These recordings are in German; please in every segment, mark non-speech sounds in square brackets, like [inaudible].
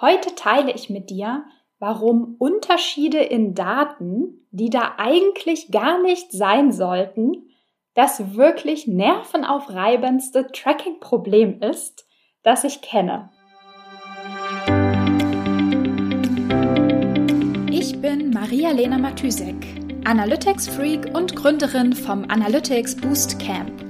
Heute teile ich mit dir, warum Unterschiede in Daten, die da eigentlich gar nicht sein sollten, das wirklich nervenaufreibendste Tracking-Problem ist, das ich kenne. Ich bin Maria-Lena Matysek, Analytics-Freak und Gründerin vom Analytics Boost Camp.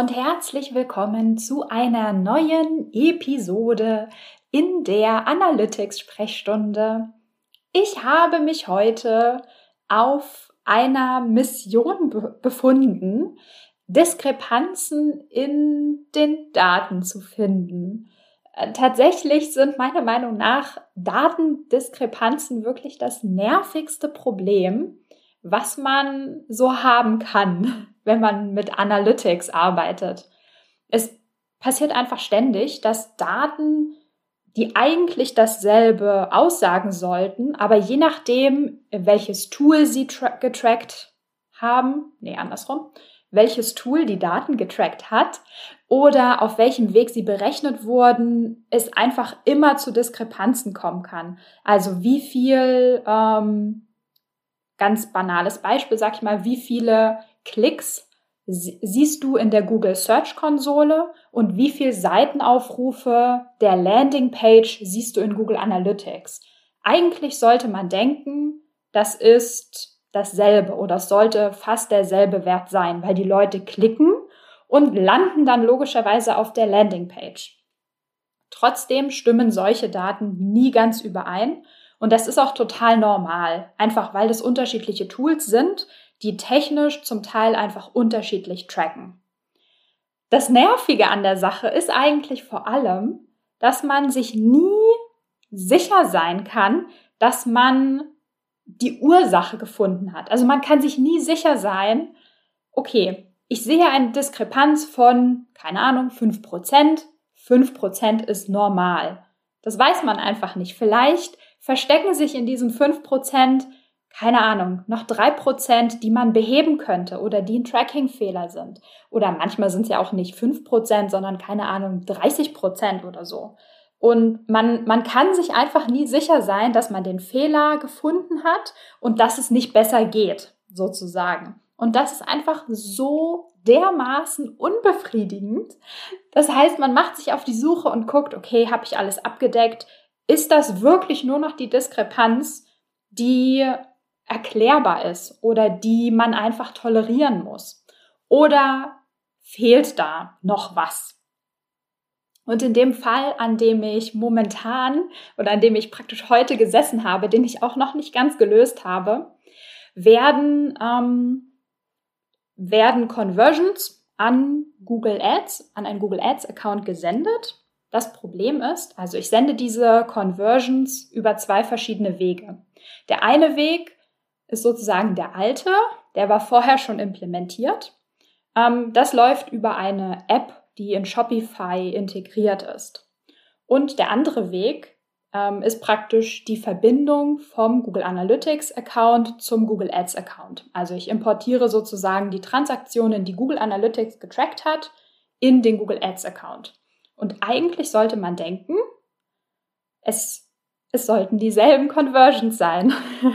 und herzlich willkommen zu einer neuen Episode in der Analytics-Sprechstunde. Ich habe mich heute auf einer Mission be befunden, Diskrepanzen in den Daten zu finden. Äh, tatsächlich sind meiner Meinung nach Datendiskrepanzen wirklich das nervigste Problem, was man so haben kann, [laughs] wenn man mit Analytics arbeitet. Es passiert einfach ständig, dass Daten die eigentlich dasselbe aussagen sollten, aber je nachdem, welches Tool sie getrackt haben, nee, andersrum, welches Tool die Daten getrackt hat oder auf welchem Weg sie berechnet wurden, es einfach immer zu Diskrepanzen kommen kann. Also wie viel, ähm, ganz banales Beispiel, sag ich mal, wie viele Klicks siehst du in der Google Search Konsole und wie viel Seitenaufrufe der Landingpage siehst du in Google Analytics. Eigentlich sollte man denken, das ist dasselbe oder es sollte fast derselbe Wert sein, weil die Leute klicken und landen dann logischerweise auf der Landingpage. Trotzdem stimmen solche Daten nie ganz überein und das ist auch total normal, einfach weil es unterschiedliche Tools sind, die technisch zum Teil einfach unterschiedlich tracken. Das Nervige an der Sache ist eigentlich vor allem, dass man sich nie sicher sein kann, dass man die Ursache gefunden hat. Also man kann sich nie sicher sein, okay, ich sehe eine Diskrepanz von, keine Ahnung, 5%. 5% ist normal. Das weiß man einfach nicht. Vielleicht verstecken sich in diesen 5% keine Ahnung, noch drei Prozent, die man beheben könnte oder die ein Tracking-Fehler sind. Oder manchmal sind es ja auch nicht fünf Prozent, sondern keine Ahnung, 30 Prozent oder so. Und man, man kann sich einfach nie sicher sein, dass man den Fehler gefunden hat und dass es nicht besser geht, sozusagen. Und das ist einfach so dermaßen unbefriedigend. Das heißt, man macht sich auf die Suche und guckt, okay, habe ich alles abgedeckt? Ist das wirklich nur noch die Diskrepanz, die erklärbar ist oder die man einfach tolerieren muss? Oder fehlt da noch was? Und in dem Fall, an dem ich momentan oder an dem ich praktisch heute gesessen habe, den ich auch noch nicht ganz gelöst habe, werden, ähm, werden Conversions an Google Ads, an einen Google Ads Account gesendet. Das Problem ist, also ich sende diese Conversions über zwei verschiedene Wege. Der eine Weg ist sozusagen der alte, der war vorher schon implementiert. Ähm, das läuft über eine App, die in Shopify integriert ist. Und der andere Weg ähm, ist praktisch die Verbindung vom Google Analytics Account zum Google Ads Account. Also ich importiere sozusagen die Transaktionen, die Google Analytics getrackt hat, in den Google Ads Account. Und eigentlich sollte man denken, es es sollten dieselben Conversions sein. [laughs]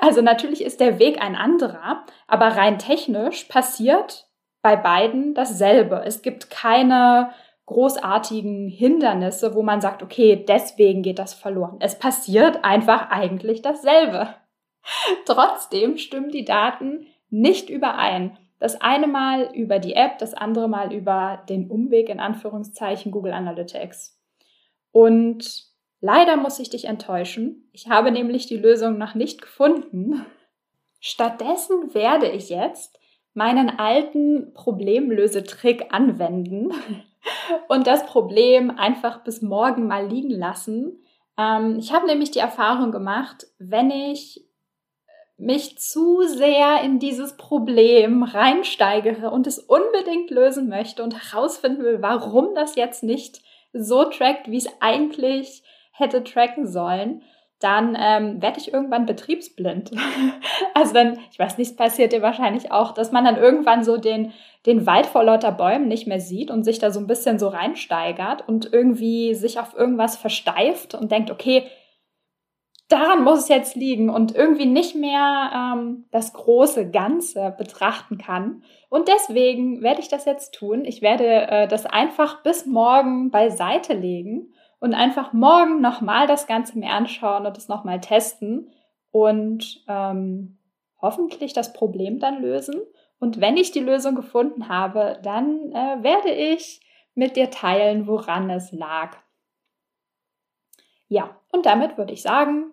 also natürlich ist der Weg ein anderer, aber rein technisch passiert bei beiden dasselbe. Es gibt keine großartigen Hindernisse, wo man sagt, okay, deswegen geht das verloren. Es passiert einfach eigentlich dasselbe. [laughs] Trotzdem stimmen die Daten nicht überein. Das eine Mal über die App, das andere Mal über den Umweg in Anführungszeichen Google Analytics. Und Leider muss ich dich enttäuschen. Ich habe nämlich die Lösung noch nicht gefunden. [laughs] Stattdessen werde ich jetzt meinen alten Problemlösetrick anwenden [laughs] und das Problem einfach bis morgen mal liegen lassen. Ähm, ich habe nämlich die Erfahrung gemacht, wenn ich mich zu sehr in dieses Problem reinsteigere und es unbedingt lösen möchte und herausfinden will, warum das jetzt nicht so trackt, wie es eigentlich hätte tracken sollen, dann ähm, werde ich irgendwann betriebsblind. [laughs] also dann, ich weiß nicht, passiert dir wahrscheinlich auch, dass man dann irgendwann so den, den Wald vor lauter Bäumen nicht mehr sieht und sich da so ein bisschen so reinsteigert und irgendwie sich auf irgendwas versteift und denkt, okay, daran muss es jetzt liegen und irgendwie nicht mehr ähm, das große Ganze betrachten kann. Und deswegen werde ich das jetzt tun. Ich werde äh, das einfach bis morgen beiseite legen und einfach morgen nochmal das Ganze mir anschauen und es nochmal testen und ähm, hoffentlich das Problem dann lösen. Und wenn ich die Lösung gefunden habe, dann äh, werde ich mit dir teilen, woran es lag. Ja, und damit würde ich sagen,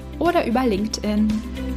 oder über LinkedIn.